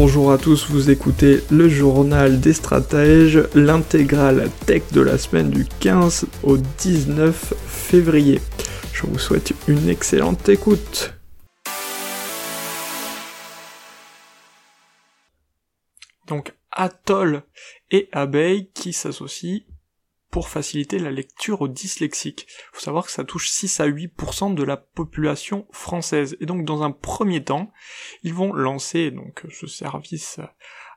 Bonjour à tous, vous écoutez le journal des stratèges, l'intégrale tech de la semaine du 15 au 19 février. Je vous souhaite une excellente écoute. Donc Atoll et Abeille qui s'associent pour faciliter la lecture aux dyslexiques. Faut savoir que ça touche 6 à 8% de la population française. Et donc dans un premier temps, ils vont lancer donc ce service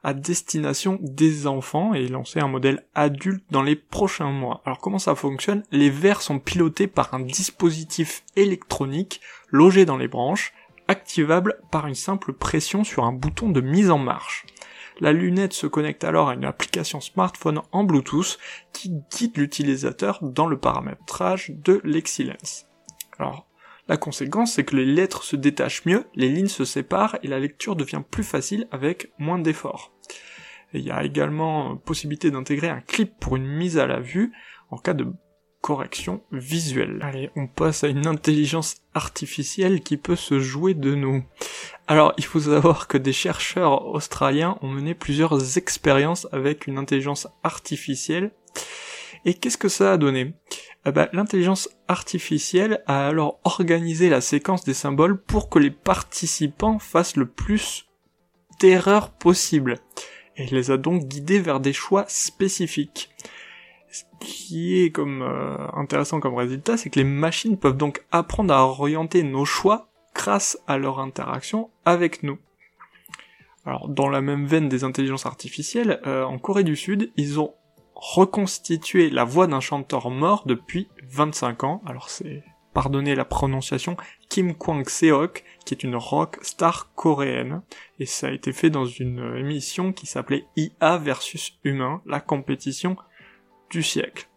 à destination des enfants et lancer un modèle adulte dans les prochains mois. Alors comment ça fonctionne? Les verres sont pilotés par un dispositif électronique logé dans les branches, activable par une simple pression sur un bouton de mise en marche. La lunette se connecte alors à une application smartphone en Bluetooth qui guide l'utilisateur dans le paramétrage de l'excellence. Alors, la conséquence, c'est que les lettres se détachent mieux, les lignes se séparent et la lecture devient plus facile avec moins d'efforts. Il y a également possibilité d'intégrer un clip pour une mise à la vue en cas de correction visuelle. Allez, on passe à une intelligence artificielle qui peut se jouer de nous. Alors, il faut savoir que des chercheurs australiens ont mené plusieurs expériences avec une intelligence artificielle. Et qu'est-ce que ça a donné? Eh ben, L'intelligence artificielle a alors organisé la séquence des symboles pour que les participants fassent le plus d'erreurs possible. Et les a donc guidés vers des choix spécifiques. Ce qui est comme euh, intéressant comme résultat, c'est que les machines peuvent donc apprendre à orienter nos choix grâce à leur interaction avec nous. Alors, dans la même veine des intelligences artificielles, euh, en Corée du Sud, ils ont reconstitué la voix d'un chanteur mort depuis 25 ans. Alors c'est, pardonnez la prononciation, Kim Kwang-seok, qui est une rock star coréenne. Et ça a été fait dans une émission qui s'appelait IA versus humain, la compétition siècle.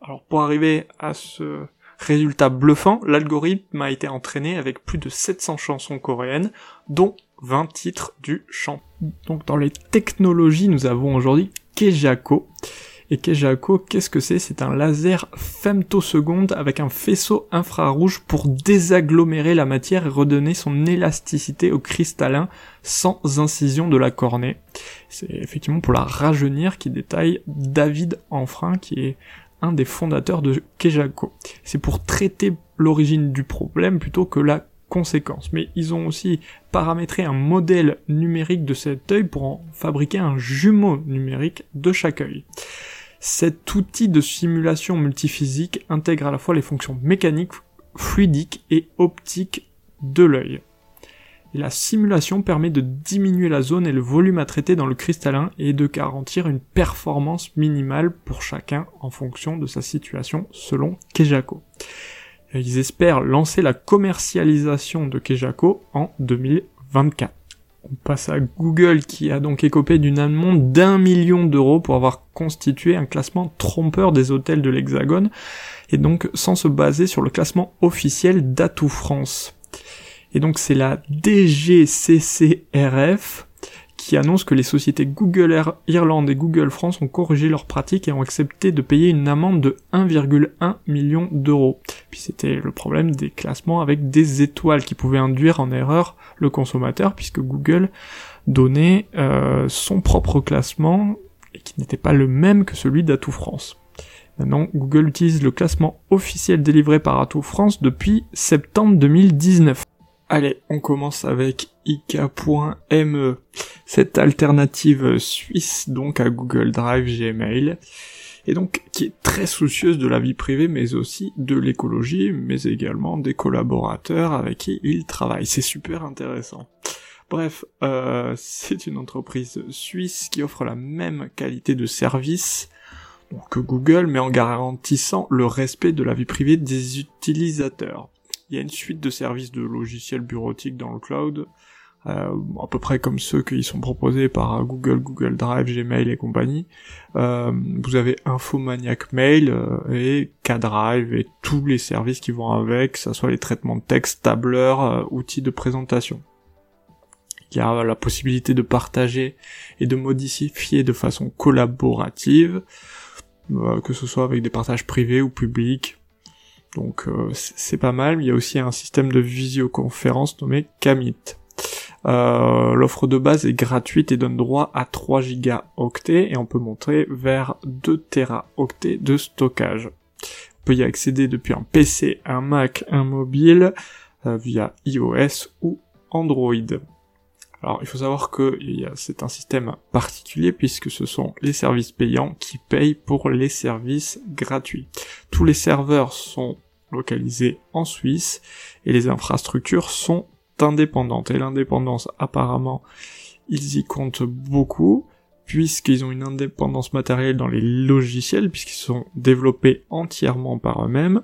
Alors pour arriver à ce résultat bluffant, l'algorithme a été entraîné avec plus de 700 chansons coréennes, dont 20 titres du chant. Donc dans les technologies, nous avons aujourd'hui Kejako. Et Kejako, qu'est-ce que c'est? C'est un laser femtoseconde avec un faisceau infrarouge pour désagglomérer la matière et redonner son élasticité au cristallin sans incision de la cornée. C'est effectivement pour la rajeunir qui détaille David Enfrein qui est un des fondateurs de Kejako. C'est pour traiter l'origine du problème plutôt que la conséquence. Mais ils ont aussi paramétré un modèle numérique de cet œil pour en fabriquer un jumeau numérique de chaque œil. Cet outil de simulation multiphysique intègre à la fois les fonctions mécaniques, fluidiques et optiques de l'œil. la simulation permet de diminuer la zone et le volume à traiter dans le cristallin et de garantir une performance minimale pour chacun en fonction de sa situation selon Kejako. Ils espèrent lancer la commercialisation de Kejako en 2024. On passe à Google qui a donc écopé d'une amende d'un million d'euros pour avoir constitué un classement trompeur des hôtels de l'Hexagone et donc sans se baser sur le classement officiel d'Atout France. Et donc c'est la DGCCRF qui annonce que les sociétés Google Irlande et Google France ont corrigé leurs pratiques et ont accepté de payer une amende de 1,1 million d'euros. Puis c'était le problème des classements avec des étoiles qui pouvaient induire en erreur le consommateur puisque Google donnait euh, son propre classement et qui n'était pas le même que celui d'Atout France. Maintenant, Google utilise le classement officiel délivré par Atout France depuis septembre 2019. Allez, on commence avec IK.me, cette alternative suisse donc à Google Drive Gmail, et donc qui est très soucieuse de la vie privée mais aussi de l'écologie, mais également des collaborateurs avec qui il travaille. C'est super intéressant. Bref, euh, c'est une entreprise suisse qui offre la même qualité de service que Google, mais en garantissant le respect de la vie privée des utilisateurs. Il y a une suite de services de logiciels bureautiques dans le cloud, euh, à peu près comme ceux qui sont proposés par Google, Google Drive, Gmail et compagnie. Euh, vous avez Infomaniac Mail euh, et K-Drive et tous les services qui vont avec, que ce soit les traitements de texte, tableurs, outils de présentation. Il y a la possibilité de partager et de modifier de façon collaborative, que ce soit avec des partages privés ou publics. Donc c'est pas mal. Il y a aussi un système de visioconférence nommé Kamit. Euh, l'offre de base est gratuite et donne droit à 3 gigaoctets et on peut monter vers 2 teraoctets de stockage. On peut y accéder depuis un PC, un Mac, un mobile, euh, via iOS ou Android. Alors il faut savoir que c'est un système particulier puisque ce sont les services payants qui payent pour les services gratuits. Tous les serveurs sont localisés en Suisse et les infrastructures sont indépendante. Et l'indépendance, apparemment, ils y comptent beaucoup, puisqu'ils ont une indépendance matérielle dans les logiciels, puisqu'ils sont développés entièrement par eux-mêmes,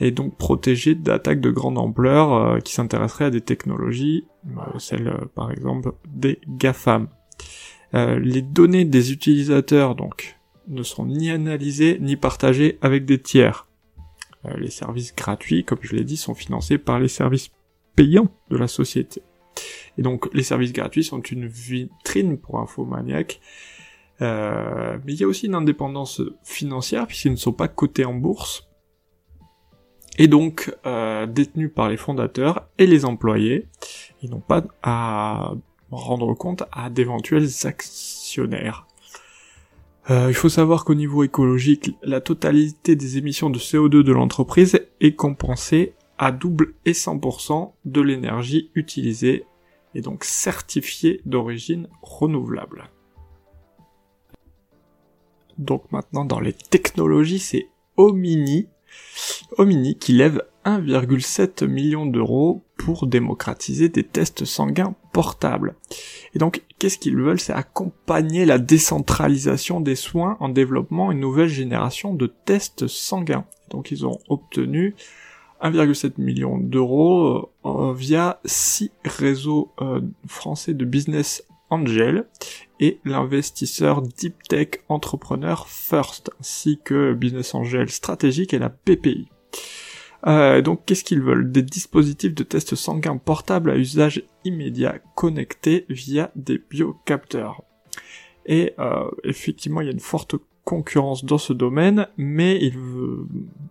et donc protégés d'attaques de grande ampleur euh, qui s'intéresseraient à des technologies, euh, celles euh, par exemple des GAFAM. les données des utilisateurs donc ne sont ni analysées ni partagées avec des tiers. Les services gratuits, comme je l'ai dit, sont financés par les services payants de la société. Et donc les services gratuits sont une vitrine pour Infomaniac. Euh, mais il y a aussi une indépendance financière puisqu'ils ne sont pas cotés en bourse et donc euh, détenus par les fondateurs et les employés. Ils n'ont pas à rendre compte à d'éventuels actionnaires. Euh, il faut savoir qu'au niveau écologique, la totalité des émissions de CO2 de l'entreprise est compensée à double et 100% de l'énergie utilisée et donc certifiée d'origine renouvelable. Donc maintenant dans les technologies, c'est Omini, Omini qui lève 1,7 million d'euros pour démocratiser des tests sanguins portables. Et donc, qu'est-ce qu'ils veulent? C'est accompagner la décentralisation des soins en développant une nouvelle génération de tests sanguins. Donc, ils ont obtenu 1,7 million d'euros euh, via six réseaux euh, français de business angel et l'investisseur Deep Tech Entrepreneur First, ainsi que Business Angel Stratégique et la PPI. Euh, donc qu'est-ce qu'ils veulent? Des dispositifs de test sanguin portables à usage immédiat connectés via des biocapteurs. Et effectivement, il y a une forte concurrence dans ce domaine, mais il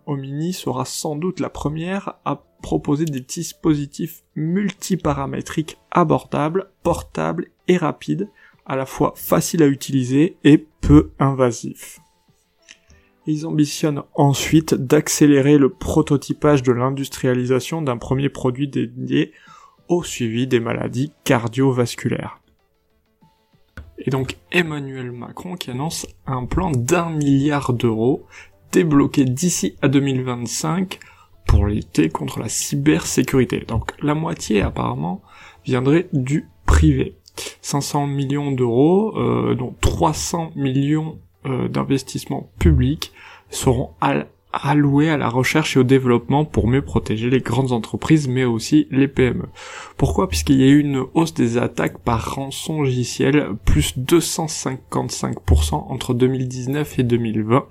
Omini sera sans doute la première à proposer des dispositifs multiparamétriques abordables, portables et rapides, à la fois faciles à utiliser et peu invasifs. Ils ambitionnent ensuite d'accélérer le prototypage de l'industrialisation d'un premier produit dédié au suivi des maladies cardiovasculaires. Et donc Emmanuel Macron qui annonce un plan d'un milliard d'euros débloqué d'ici à 2025 pour lutter contre la cybersécurité. Donc la moitié apparemment viendrait du privé. 500 millions d'euros, euh, dont 300 millions euh, d'investissements publics seront alloués à la recherche et au développement pour mieux protéger les grandes entreprises mais aussi les PME. Pourquoi? Puisqu'il y a eu une hausse des attaques par rançon logiciel plus 255% entre 2019 et 2020,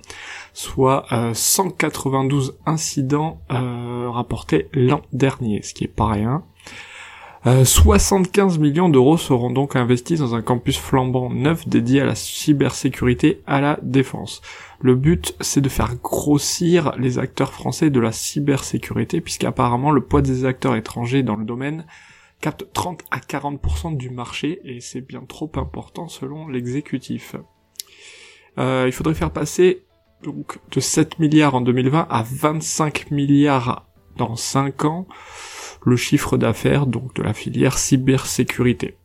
soit 192 euh, incidents euh, rapportés l'an dernier, ce qui est pas rien. 75 euh, millions d'euros seront donc investis dans un campus flambant neuf dédié à la cybersécurité à la défense. Le but, c'est de faire grossir les acteurs français de la cybersécurité, puisqu'apparemment le poids des acteurs étrangers dans le domaine capte 30 à 40% du marché, et c'est bien trop important selon l'exécutif. Euh, il faudrait faire passer donc de 7 milliards en 2020 à 25 milliards dans 5 ans le chiffre d'affaires donc de la filière cybersécurité.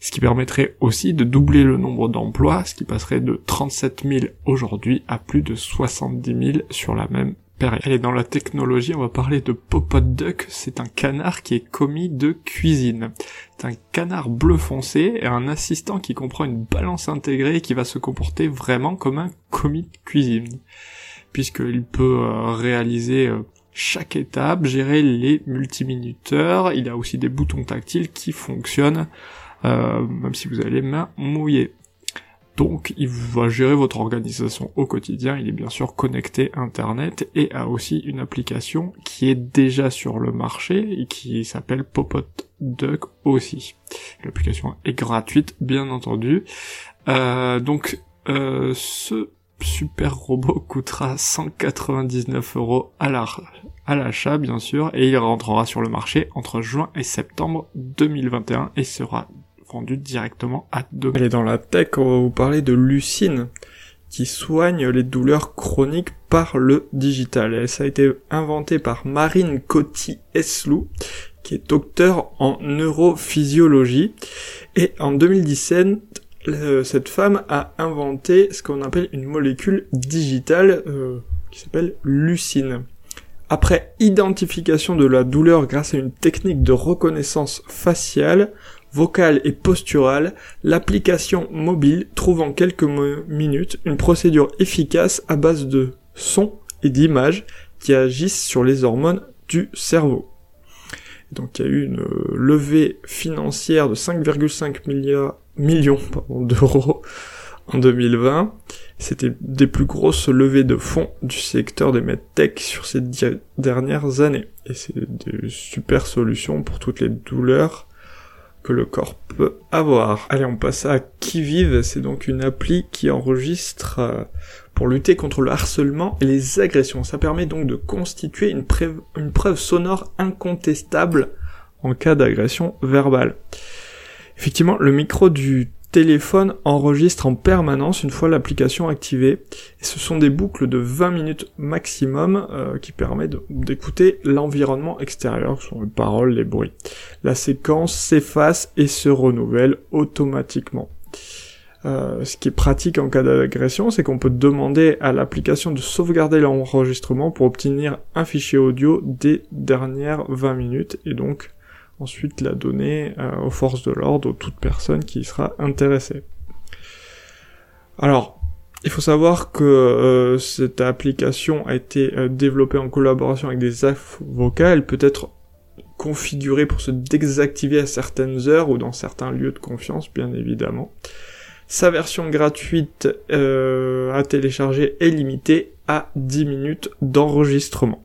Ce qui permettrait aussi de doubler le nombre d'emplois, ce qui passerait de 37 000 aujourd'hui à plus de 70 000 sur la même période. Et dans la technologie, on va parler de Popot Duck, c'est un canard qui est commis de cuisine. C'est un canard bleu foncé et un assistant qui comprend une balance intégrée et qui va se comporter vraiment comme un commis de cuisine puisqu'il peut euh, réaliser euh, chaque étape, gérer les multiminuteurs. Il a aussi des boutons tactiles qui fonctionnent, euh, même si vous avez les mains mouillées. Donc il va gérer votre organisation au quotidien, il est bien sûr connecté Internet et a aussi une application qui est déjà sur le marché et qui s'appelle Popot Duck aussi. L'application est gratuite bien entendu. Euh, donc euh, ce super robot coûtera 199 euros à l'achat bien sûr et il rentrera sur le marché entre juin et septembre 2021 et sera vendu directement à deux. Elle est dans la tech, on va vous parler de Lucine qui soigne les douleurs chroniques par le digital. Et ça a été inventé par Marine Coty-Eslou, qui est docteur en neurophysiologie. Et en 2017, cette femme a inventé ce qu'on appelle une molécule digitale euh, qui s'appelle lucine. Après identification de la douleur grâce à une technique de reconnaissance faciale, vocale et posturale, l'application mobile trouve en quelques minutes une procédure efficace à base de sons et d'images qui agissent sur les hormones du cerveau. Donc il y a eu une euh, levée financière de 5,5 millions d'euros en 2020. C'était des plus grosses levées de fonds du secteur des medtech sur ces dernières années. Et c'est des super solutions pour toutes les douleurs que le corps peut avoir. Allez, on passe à Qui Vive, c'est donc une appli qui enregistre euh, pour lutter contre le harcèlement et les agressions. Ça permet donc de constituer une, une preuve sonore incontestable en cas d'agression verbale. Effectivement, le micro du téléphone enregistre en permanence une fois l'application activée. Ce sont des boucles de 20 minutes maximum euh, qui permettent d'écouter l'environnement extérieur, ce sont les paroles, les bruits. La séquence s'efface et se renouvelle automatiquement. Euh, ce qui est pratique en cas d'agression, c'est qu'on peut demander à l'application de sauvegarder l'enregistrement pour obtenir un fichier audio des dernières 20 minutes et donc ensuite la donner euh, aux forces de l'ordre, ou toute personne qui y sera intéressée. Alors, il faut savoir que euh, cette application a été euh, développée en collaboration avec des avocats, elle peut être configurée pour se désactiver à certaines heures ou dans certains lieux de confiance, bien évidemment. Sa version gratuite à télécharger est limitée à 10 minutes d'enregistrement.